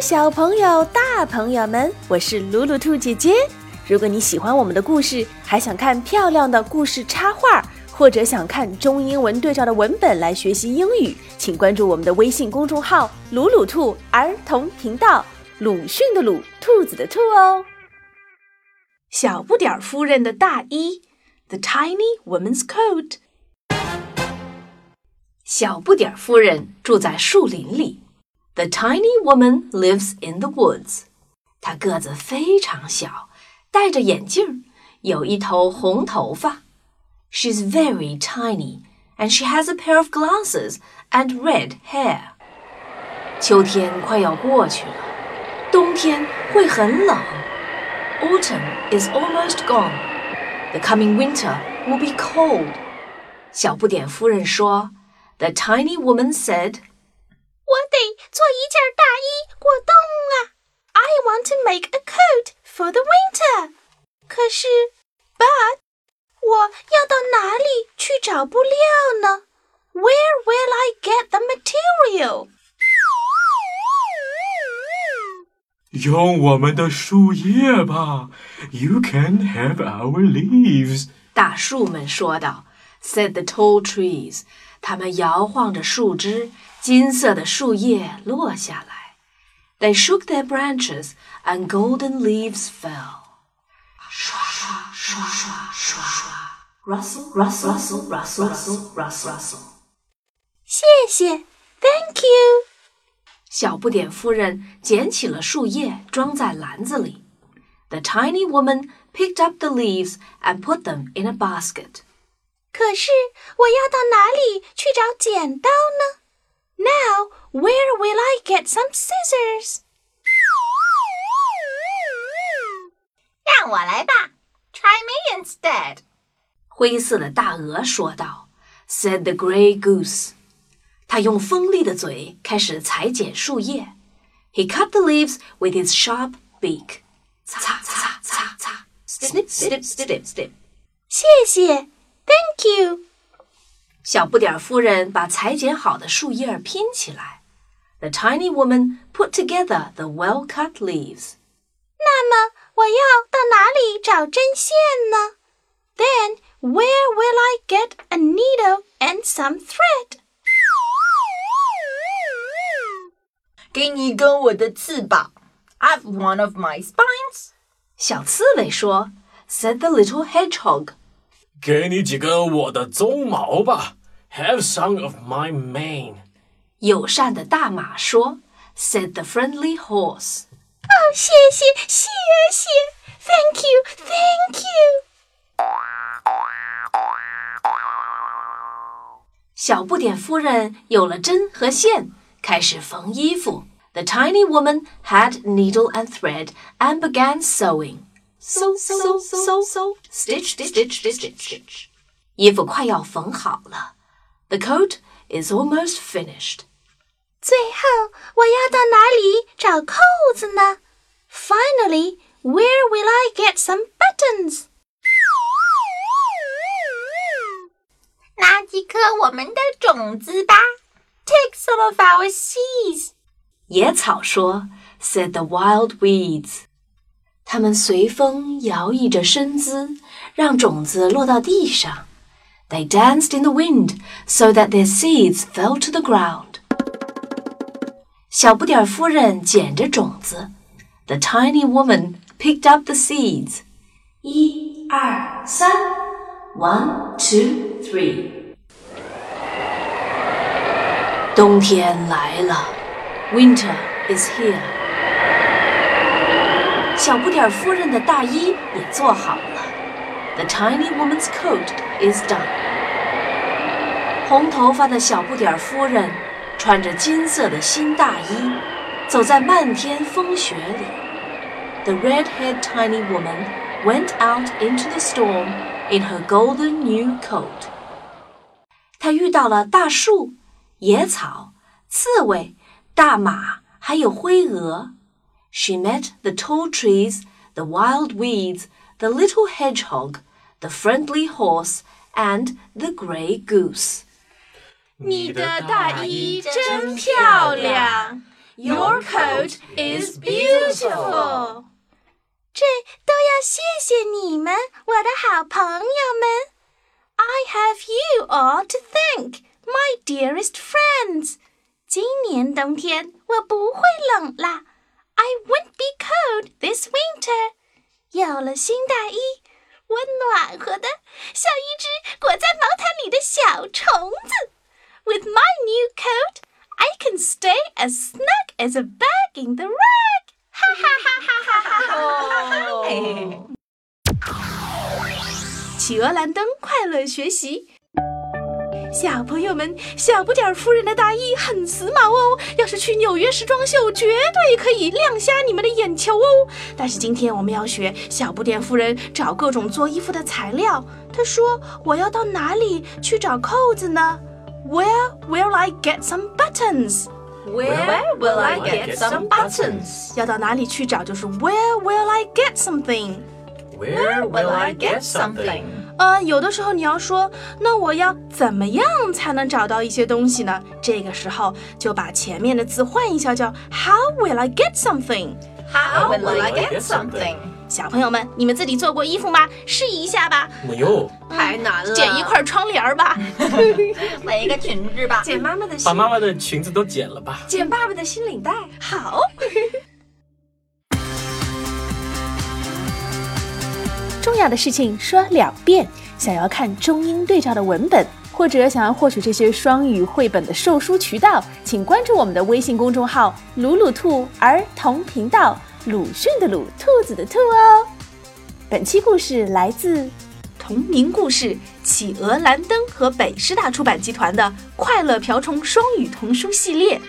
小朋友、大朋友们，我是鲁鲁兔姐姐。如果你喜欢我们的故事，还想看漂亮的故事插画，或者想看中英文对照的文本来学习英语，请关注我们的微信公众号“鲁鲁兔儿童频道”。鲁迅的鲁，兔子的兔哦。小不点儿夫人的大衣，The Tiny Woman's Coat。小不点儿夫人住在树林里。The tiny woman lives in the woods. 她个子非常小，戴着眼镜，有一头红头发。She's very tiny, and she has a pair of glasses and red hair. 秋天快要过去了，冬天会很冷。Autumn is almost gone. The coming winter will be cold. 小不点夫人说，The tiny woman said. 我得做一件大衣过冬啊！I want to make a coat for the winter。可是，but 我要到哪里去找布料呢？Where will I get the material？用我们的树叶吧，You can have our leaves。大树们说道，said the tall trees。它们摇晃着树枝。 金色的树叶落下来，They shook their branches and golden leaves fell。刷刷刷刷刷刷，rustle rustle rustle rustle rustle rustle rustle。谢谢，Thank you。小不点夫人捡起了树叶，装在篮子里。The tiny woman picked up the leaves and put them in a basket。可是我要到哪里去找剪刀呢 ？now, where will I get some scissors? 让我来吧，Try me instead。灰色的大鹅说道，said the gray goose。他用锋利的嘴开始裁剪树叶。He cut the leaves with his sharp beak。擦擦擦擦，snip snip snip snip。谢谢，Thank you。 小不点儿夫人把裁剪好的树叶拼起来。The tiny woman put together the well-cut leaves. 那么我要到哪里找针线呢？Then where will I get a needle and some thread? 给你根我的刺吧。I've one of my spines. 小刺猬说，said the little hedgehog. 给你几根我的鬃毛吧，Have some of my mane。友善的大马说，said the friendly horse。哦，谢谢，谢谢，Thank you，Thank you。小不点夫人有了针和线，开始缝衣服。The tiny woman had needle and thread and began sewing. sew sew sew sew stitch stitch stitch stitch，衣服快要缝好了。The coat is almost finished。最后我要到哪里找扣子呢？Finally, where will I get some buttons？拿几颗我们的种子吧。Take some of our seeds。野草说，said the wild weeds。 它们随风摇曳着身姿，让种子落到地上。They danced in the wind so that their seeds fell to the ground. 小不点儿夫人捡着种子。The tiny woman picked up the seeds. 一二三，one two three。冬天来了，Winter is here. 小不点儿夫人的大衣也做好了。The tiny woman's coat is done。红头发的小不点儿夫人穿着金色的新大衣，走在漫天风雪里。The red-haired tiny woman went out into the storm in her golden new coat。她遇到了大树、野草、刺猬、大马，还有灰鹅。she met the tall trees, the wild weeds, the little hedgehog, the friendly horse, and the grey goose. 你的大衣真漂亮， Your coat is beautiful. 这都要谢谢你们，我的好朋友们。I have you all to thank, my dearest friends. 今年冬天我不会冷啦。 I won't be cold this winter. 有了新大衣，我暖和的像一只裹在毛毯里的小虫子。With my new coat, I can stay as snug as a bag in the rag. 哈哈哈哈哈哈！企鹅蓝灯快乐学习。 小朋友们，小不点儿夫人的大衣很时髦哦，要是去纽约时装秀，绝对可以亮瞎你们的眼球哦。但是今天我们要学小不点夫人找各种做衣服的材料。她说：“我要到哪里去找扣子呢？”Where will I get some buttons? Where will I get some buttons? 要到哪里去找就是 Where will I get something? Where will I get something? 呃，有的时候你要说，那我要怎么样才能找到一些东西呢？这个时候就把前面的字换一下，叫 How will I get something? How will I get something? 小朋友们，你们自己做过衣服吗？试一下吧，没有，太难了，剪一块窗帘儿吧。买一个裙子吧。剪妈妈的把妈妈的裙子都剪了吧。剪爸爸的新领带。好。重要的事情说两遍。想要看中英对照的文本，或者想要获取这些双语绘本的售书渠道，请关注我们的微信公众号“鲁鲁兔儿童频道”，鲁迅的鲁，兔子的兔哦。本期故事来自同名故事《企鹅蓝灯》和北师大出版集团的《快乐瓢虫》双语童书系列。